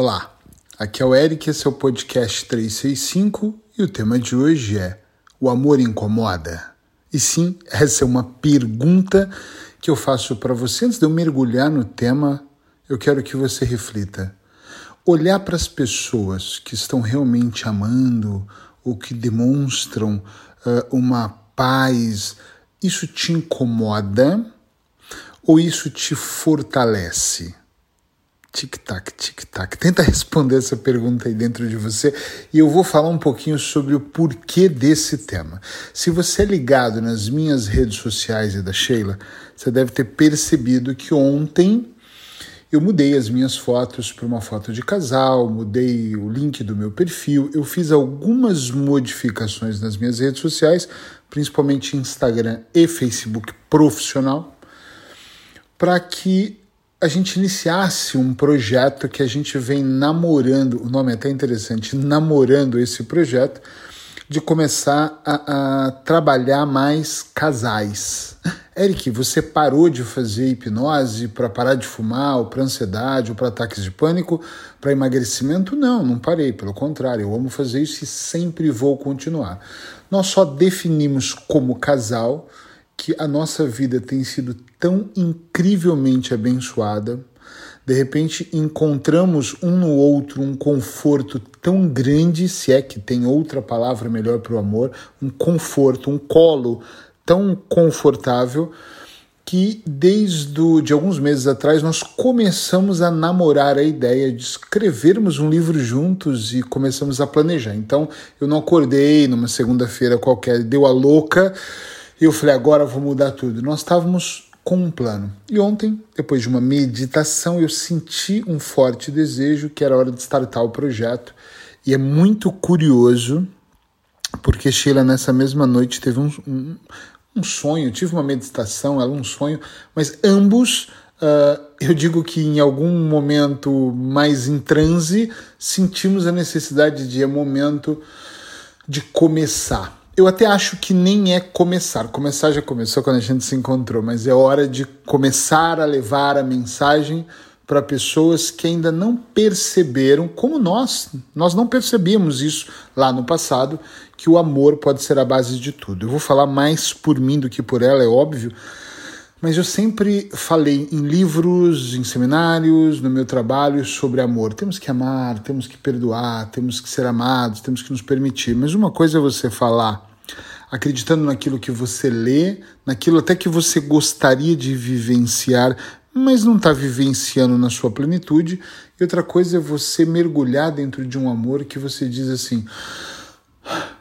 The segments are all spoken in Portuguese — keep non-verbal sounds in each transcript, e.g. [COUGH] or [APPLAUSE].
Olá, aqui é o Eric, esse é o podcast 365 e o tema de hoje é O amor incomoda? E sim, essa é uma pergunta que eu faço para você. Antes de eu mergulhar no tema, eu quero que você reflita. Olhar para as pessoas que estão realmente amando ou que demonstram uh, uma paz, isso te incomoda ou isso te fortalece? Tic-tac, tic-tac. Tenta responder essa pergunta aí dentro de você e eu vou falar um pouquinho sobre o porquê desse tema. Se você é ligado nas minhas redes sociais e da Sheila, você deve ter percebido que ontem eu mudei as minhas fotos para uma foto de casal, mudei o link do meu perfil, eu fiz algumas modificações nas minhas redes sociais, principalmente Instagram e Facebook profissional, para que a gente iniciasse um projeto que a gente vem namorando, o nome é até interessante, namorando esse projeto, de começar a, a trabalhar mais casais. [LAUGHS] Eric, você parou de fazer hipnose para parar de fumar, ou para ansiedade, ou para ataques de pânico, para emagrecimento? Não, não parei, pelo contrário, eu amo fazer isso e sempre vou continuar. Nós só definimos como casal que a nossa vida tem sido tão incrivelmente abençoada. De repente encontramos um no outro um conforto tão grande, se é que tem outra palavra melhor para o amor, um conforto, um colo tão confortável que desde o, de alguns meses atrás nós começamos a namorar a ideia de escrevermos um livro juntos e começamos a planejar. Então eu não acordei numa segunda-feira qualquer, deu a louca e eu falei, agora eu vou mudar tudo. Nós estávamos com um plano. E ontem, depois de uma meditação, eu senti um forte desejo que era hora de startar o projeto. E é muito curioso, porque Sheila, nessa mesma noite, teve um, um, um sonho, tive uma meditação, ela um sonho, mas ambos. Uh, eu digo que em algum momento mais em transe sentimos a necessidade de é momento de começar eu até acho que nem é começar. Começar já começou quando a gente se encontrou, mas é hora de começar a levar a mensagem para pessoas que ainda não perceberam, como nós, nós não percebíamos isso lá no passado, que o amor pode ser a base de tudo. Eu vou falar mais por mim do que por ela, é óbvio, mas eu sempre falei em livros, em seminários, no meu trabalho sobre amor. Temos que amar, temos que perdoar, temos que ser amados, temos que nos permitir. Mas uma coisa é você falar acreditando naquilo que você lê, naquilo até que você gostaria de vivenciar, mas não está vivenciando na sua plenitude. E outra coisa é você mergulhar dentro de um amor que você diz assim: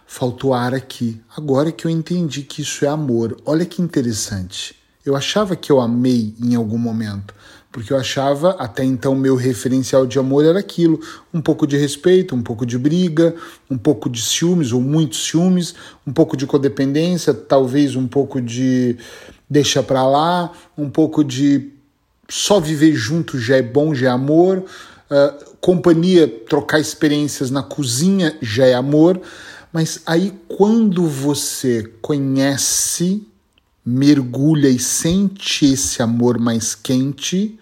faltou ar aqui. Agora que eu entendi que isso é amor. Olha que interessante. Eu achava que eu amei em algum momento, porque eu achava até então meu referencial de amor era aquilo, um pouco de respeito, um pouco de briga, um pouco de ciúmes ou muitos ciúmes, um pouco de codependência, talvez um pouco de deixa para lá, um pouco de só viver junto já é bom, já é amor, uh, companhia, trocar experiências na cozinha já é amor, mas aí quando você conhece mergulha e sente esse amor mais quente,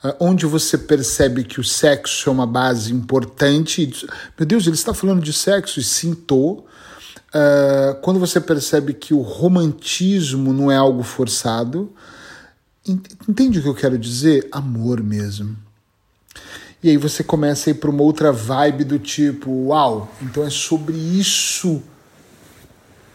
ah, onde você percebe que o sexo é uma base importante. Meu Deus, ele está falando de sexo e sintou. Uh, quando você percebe que o romantismo não é algo forçado, entende o que eu quero dizer? Amor mesmo. E aí você começa a ir para uma outra vibe do tipo, uau, então é sobre isso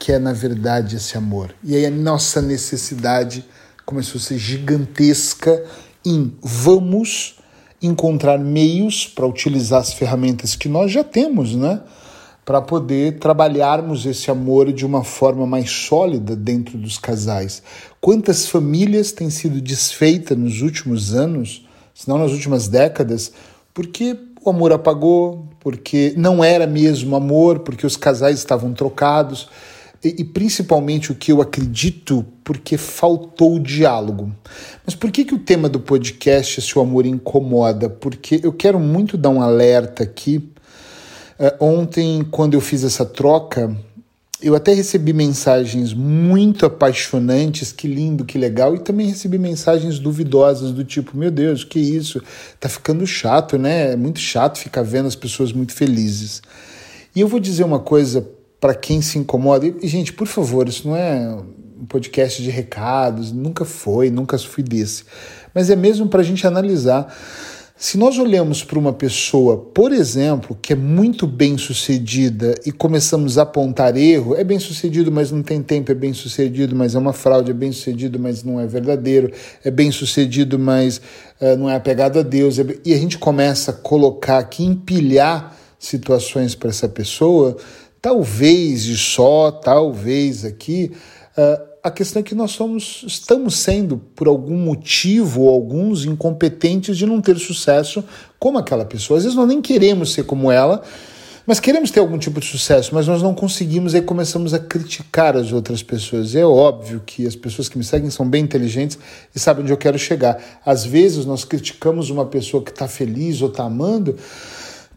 que é na verdade esse amor. E aí a nossa necessidade começou a ser gigantesca em vamos encontrar meios para utilizar as ferramentas que nós já temos, né? Para poder trabalharmos esse amor de uma forma mais sólida dentro dos casais. Quantas famílias têm sido desfeitas nos últimos anos, se não nas últimas décadas, porque o amor apagou, porque não era mesmo amor, porque os casais estavam trocados e, e, principalmente o que eu acredito, porque faltou o diálogo. Mas por que, que o tema do podcast, se o amor incomoda? Porque eu quero muito dar um alerta aqui. Uh, ontem, quando eu fiz essa troca, eu até recebi mensagens muito apaixonantes, que lindo, que legal, e também recebi mensagens duvidosas do tipo, meu Deus, que isso? Tá ficando chato, né? É muito chato ficar vendo as pessoas muito felizes. E eu vou dizer uma coisa para quem se incomoda, e gente, por favor, isso não é um podcast de recados, nunca foi, nunca fui desse, mas é mesmo para a gente analisar. Se nós olhamos para uma pessoa, por exemplo, que é muito bem sucedida e começamos a apontar erro, é bem sucedido, mas não tem tempo, é bem sucedido, mas é uma fraude, é bem sucedido, mas não é verdadeiro, é bem sucedido, mas uh, não é apegado a Deus, é bem... e a gente começa a colocar aqui, empilhar situações para essa pessoa, talvez e só, talvez aqui. Uh, a questão é que nós somos, estamos sendo, por algum motivo ou alguns, incompetentes de não ter sucesso como aquela pessoa. Às vezes nós nem queremos ser como ela, mas queremos ter algum tipo de sucesso, mas nós não conseguimos, aí começamos a criticar as outras pessoas. É óbvio que as pessoas que me seguem são bem inteligentes e sabem onde eu quero chegar. Às vezes nós criticamos uma pessoa que está feliz ou está amando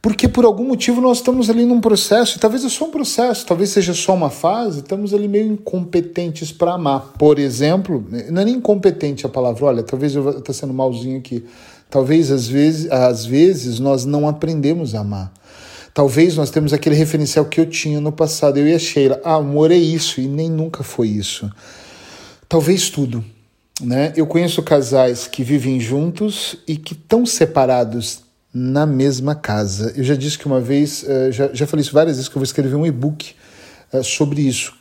porque por algum motivo nós estamos ali num processo, e talvez é só um processo, talvez seja só uma fase, estamos ali meio incompetentes para amar. Por exemplo, não é nem incompetente a palavra, olha, talvez eu estou sendo malzinho aqui. Talvez às vezes, às vezes nós não aprendemos a amar. Talvez nós temos aquele referencial que eu tinha no passado, eu e a Sheila. Ah, amor é isso, e nem nunca foi isso. Talvez tudo. Né? Eu conheço casais que vivem juntos e que estão separados na mesma casa. Eu já disse que uma vez, uh, já, já falei isso várias vezes, que eu vou escrever um e-book uh, sobre isso.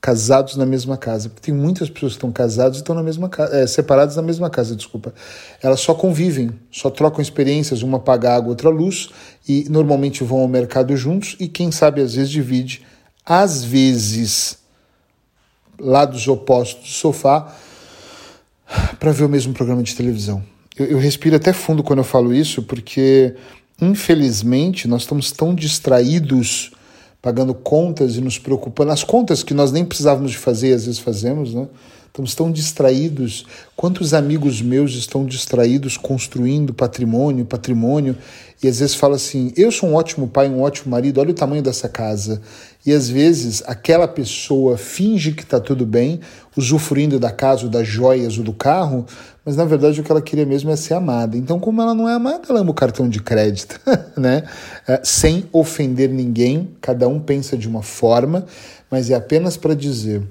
Casados na mesma casa. Porque tem muitas pessoas que estão casadas e estão na mesma casa, é, separadas na mesma casa, desculpa. Elas só convivem, só trocam experiências, uma paga água, outra luz, e normalmente vão ao mercado juntos, e quem sabe às vezes divide, às vezes, lados opostos do sofá, para ver o mesmo programa de televisão eu, eu respiro até fundo quando eu falo isso, porque infelizmente nós estamos tão distraídos pagando contas e nos preocupando, as contas que nós nem precisávamos de fazer às vezes fazemos, né? Estamos tão distraídos. Quantos amigos meus estão distraídos construindo patrimônio, patrimônio, e às vezes fala assim: eu sou um ótimo pai, um ótimo marido, olha o tamanho dessa casa. E às vezes aquela pessoa finge que está tudo bem, usufruindo da casa, ou das joias ou do carro, mas na verdade o que ela queria mesmo é ser amada. Então, como ela não é amada, ela ama o cartão de crédito, [LAUGHS] né? É, sem ofender ninguém, cada um pensa de uma forma, mas é apenas para dizer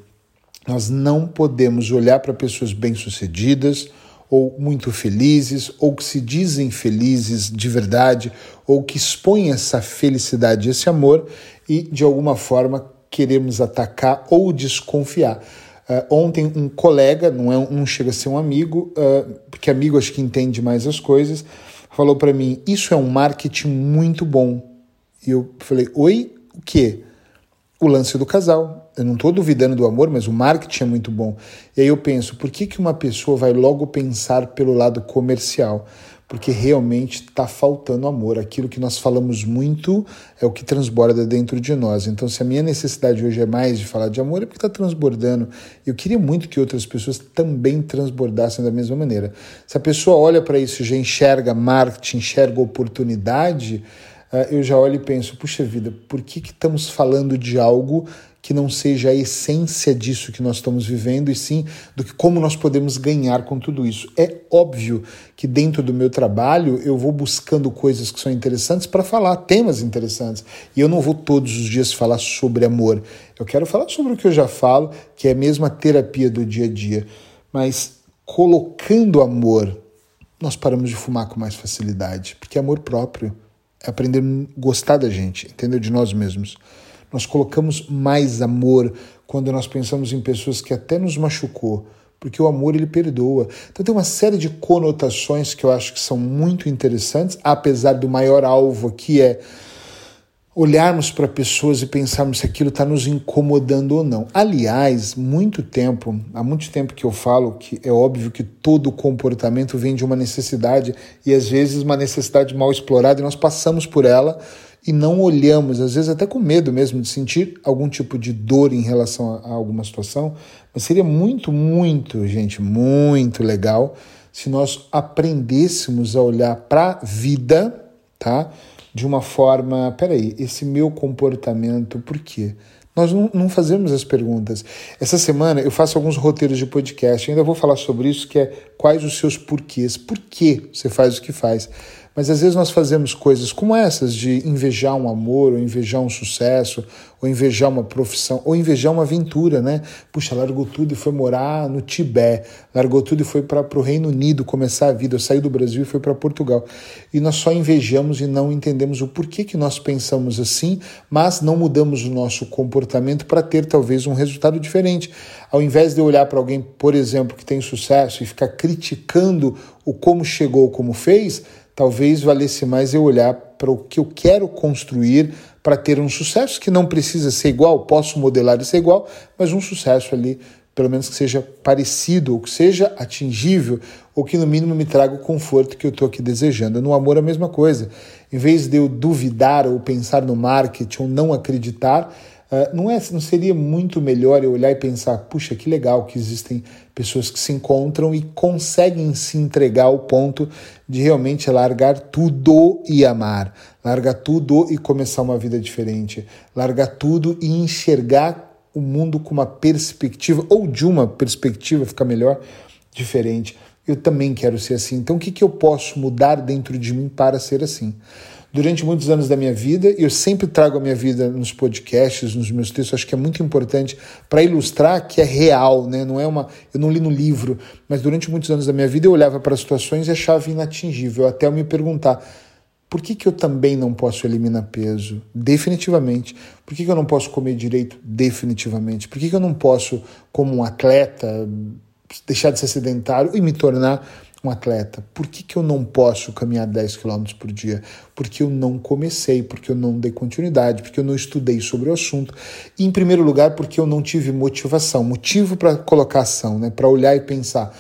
nós não podemos olhar para pessoas bem-sucedidas ou muito felizes, ou que se dizem felizes de verdade, ou que expõem essa felicidade, esse amor, e de alguma forma queremos atacar ou desconfiar. Uh, ontem um colega, não, é, não chega a ser um amigo, uh, porque amigo acho que entende mais as coisas, falou para mim: Isso é um marketing muito bom. E eu falei: Oi, o quê? O lance do casal eu não estou duvidando do amor, mas o marketing é muito bom. E aí eu penso, por que, que uma pessoa vai logo pensar pelo lado comercial? Porque realmente está faltando amor. Aquilo que nós falamos muito é o que transborda dentro de nós. Então, se a minha necessidade hoje é mais de falar de amor, é porque está transbordando. Eu queria muito que outras pessoas também transbordassem da mesma maneira. Se a pessoa olha para isso e já enxerga marketing, enxerga oportunidade, eu já olho e penso, puxa vida, por que, que estamos falando de algo que não seja a essência disso que nós estamos vivendo, e sim do que como nós podemos ganhar com tudo isso. É óbvio que dentro do meu trabalho eu vou buscando coisas que são interessantes para falar, temas interessantes. E eu não vou todos os dias falar sobre amor. Eu quero falar sobre o que eu já falo, que é mesmo a terapia do dia a dia. Mas colocando amor, nós paramos de fumar com mais facilidade, porque é amor próprio. É aprender a gostar da gente, entender de nós mesmos. Nós colocamos mais amor quando nós pensamos em pessoas que até nos machucou, porque o amor ele perdoa. Então tem uma série de conotações que eu acho que são muito interessantes, apesar do maior alvo aqui é olharmos para pessoas e pensarmos se aquilo está nos incomodando ou não. Aliás, muito tempo, há muito tempo que eu falo que é óbvio que todo comportamento vem de uma necessidade e às vezes uma necessidade mal explorada e nós passamos por ela e não olhamos, às vezes até com medo mesmo de sentir algum tipo de dor em relação a, a alguma situação, mas seria muito, muito, gente, muito legal se nós aprendêssemos a olhar para a vida, tá? De uma forma, peraí, esse meu comportamento, por quê? Nós não, não, fazemos as perguntas. Essa semana eu faço alguns roteiros de podcast, ainda vou falar sobre isso, que é quais os seus porquês. Por que você faz o que faz? Mas às vezes nós fazemos coisas como essas, de invejar um amor, ou invejar um sucesso, ou invejar uma profissão, ou invejar uma aventura, né? Puxa, largou tudo e foi morar no Tibete, largou tudo e foi para o Reino Unido começar a vida, saiu do Brasil e foi para Portugal. E nós só invejamos e não entendemos o porquê que nós pensamos assim, mas não mudamos o nosso comportamento para ter talvez um resultado diferente. Ao invés de olhar para alguém, por exemplo, que tem sucesso e ficar criticando o como chegou, como fez, talvez valesse mais eu olhar para o que eu quero construir para ter um sucesso que não precisa ser igual, posso modelar e ser igual, mas um sucesso ali, pelo menos que seja parecido, ou que seja atingível, ou que no mínimo me traga o conforto que eu estou aqui desejando. No amor, a mesma coisa. Em vez de eu duvidar ou pensar no marketing ou não acreditar, Uh, não, é, não seria muito melhor eu olhar e pensar, puxa, que legal que existem pessoas que se encontram e conseguem se entregar ao ponto de realmente largar tudo e amar, largar tudo e começar uma vida diferente, largar tudo e enxergar o mundo com uma perspectiva, ou de uma perspectiva, fica melhor, diferente. Eu também quero ser assim. Então, o que, que eu posso mudar dentro de mim para ser assim? Durante muitos anos da minha vida, e eu sempre trago a minha vida nos podcasts, nos meus textos, acho que é muito importante para ilustrar que é real, né? Não é uma, eu não li no livro, mas durante muitos anos da minha vida eu olhava para situações e achava inatingível, até eu me perguntar, por que, que eu também não posso eliminar peso? Definitivamente. Por que, que eu não posso comer direito? Definitivamente. Por que, que eu não posso, como um atleta, deixar de ser sedentário e me tornar um atleta, por que, que eu não posso caminhar 10 km por dia? Porque eu não comecei, porque eu não dei continuidade, porque eu não estudei sobre o assunto. E, em primeiro lugar, porque eu não tive motivação, motivo para colocar ação, né? para olhar e pensar,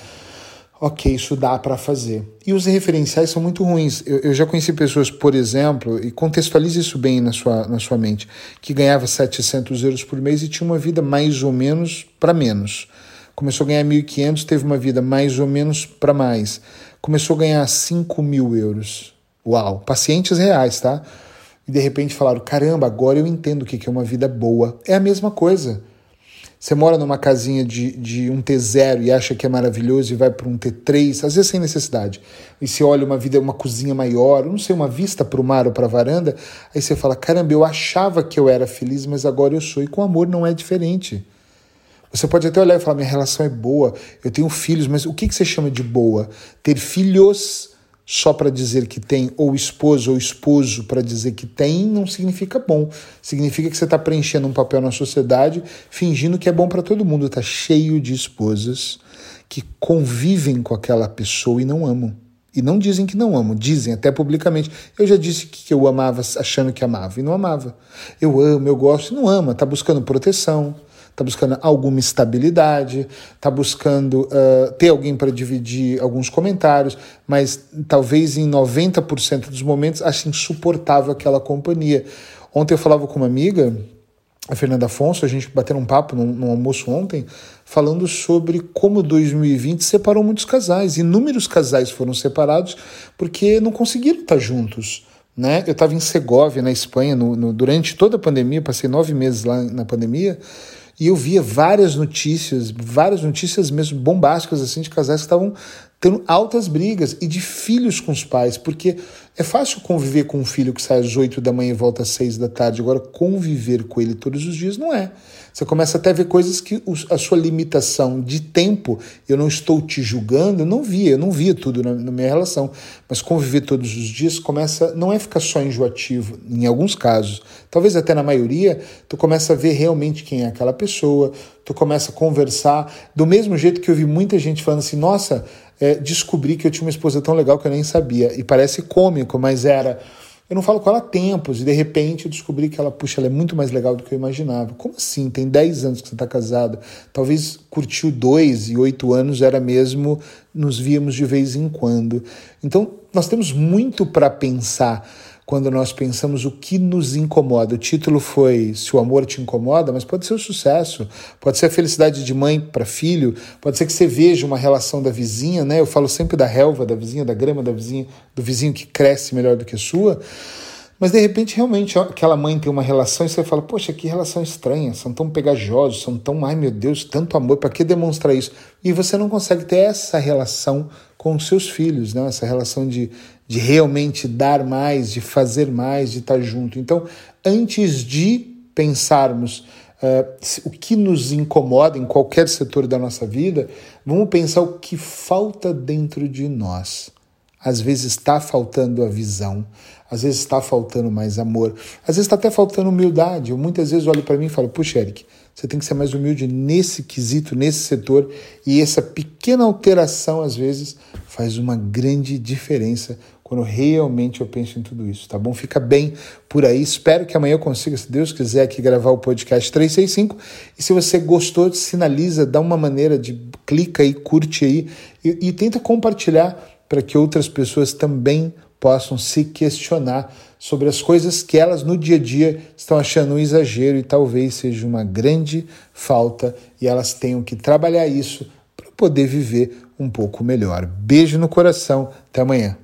ok, isso dá para fazer. E os referenciais são muito ruins. Eu, eu, já conheci pessoas, por exemplo, e contextualize isso bem na sua, na sua mente, que ganhava 700 euros por mês e tinha uma vida mais ou menos para menos começou a ganhar 1.500, teve uma vida mais ou menos para mais. Começou a ganhar 5 mil euros. Uau, pacientes reais, tá? E de repente falaram: caramba, agora eu entendo o que é uma vida boa. É a mesma coisa. Você mora numa casinha de, de um T0 e acha que é maravilhoso e vai para um T3, às vezes sem necessidade. E você olha uma vida, uma cozinha maior, não sei, uma vista para o mar ou para a varanda, aí você fala: caramba, eu achava que eu era feliz, mas agora eu sou. E com amor não é diferente. Você pode até olhar e falar: minha relação é boa, eu tenho filhos, mas o que, que você chama de boa? Ter filhos só para dizer que tem, ou esposo ou esposo para dizer que tem, não significa bom. Significa que você está preenchendo um papel na sociedade, fingindo que é bom para todo mundo. Está cheio de esposas que convivem com aquela pessoa e não amam. E não dizem que não amam, dizem até publicamente. Eu já disse que eu amava achando que amava e não amava. Eu amo, eu gosto e não ama, está buscando proteção, está buscando alguma estabilidade, está buscando uh, ter alguém para dividir alguns comentários, mas talvez em 90% dos momentos ache insuportável aquela companhia. Ontem eu falava com uma amiga, a Fernanda Afonso, a gente bateu um papo num, num almoço ontem, falando sobre como 2020 separou muitos casais. Inúmeros casais foram separados porque não conseguiram estar juntos. Né? Eu estava em Segóvia, na Espanha, no, no, durante toda a pandemia, passei nove meses lá na pandemia, e eu via várias notícias, várias notícias mesmo bombásticas assim de casais que estavam tendo altas brigas e de filhos com os pais, porque é fácil conviver com um filho que sai às 8 da manhã e volta às 6 da tarde, agora conviver com ele todos os dias não é. Você começa até a ver coisas que a sua limitação de tempo, eu não estou te julgando, eu não via, eu não via tudo na, na minha relação, mas conviver todos os dias começa, não é ficar só enjoativo, em alguns casos, talvez até na maioria, tu começa a ver realmente quem é aquela pessoa, tu começa a conversar, do mesmo jeito que eu vi muita gente falando assim, nossa, é, descobri que eu tinha uma esposa tão legal que eu nem sabia. E parece cômico, mas era. Eu não falo com ela há tempos, e de repente eu descobri que ela, puxa, ela é muito mais legal do que eu imaginava. Como assim? Tem 10 anos que você está casado. Talvez curtiu dois e oito anos era mesmo, nos víamos de vez em quando. Então, nós temos muito para pensar quando nós pensamos o que nos incomoda. O título foi Se o amor te incomoda, mas pode ser o sucesso, pode ser a felicidade de mãe para filho, pode ser que você veja uma relação da vizinha, né? Eu falo sempre da relva da vizinha, da grama da vizinha, do vizinho que cresce melhor do que a sua. Mas de repente, realmente, aquela mãe tem uma relação e você fala, poxa, que relação estranha, são tão pegajosos, são tão, ai meu Deus, tanto amor, para que demonstrar isso? E você não consegue ter essa relação com os seus filhos, né? essa relação de, de realmente dar mais, de fazer mais, de estar junto. Então, antes de pensarmos uh, o que nos incomoda em qualquer setor da nossa vida, vamos pensar o que falta dentro de nós. Às vezes está faltando a visão, às vezes está faltando mais amor, às vezes está até faltando humildade. Eu muitas vezes olho para mim e falo, puxa, Eric, você tem que ser mais humilde nesse quesito, nesse setor, e essa pequena alteração, às vezes, faz uma grande diferença quando realmente eu penso em tudo isso, tá bom? Fica bem por aí. Espero que amanhã eu consiga, se Deus quiser, aqui gravar o podcast 365. E se você gostou, sinaliza, dá uma maneira de clica aí, curte aí e, e tenta compartilhar para que outras pessoas também possam se questionar sobre as coisas que elas no dia a dia estão achando um exagero e talvez seja uma grande falta e elas tenham que trabalhar isso para poder viver um pouco melhor. Beijo no coração, até amanhã.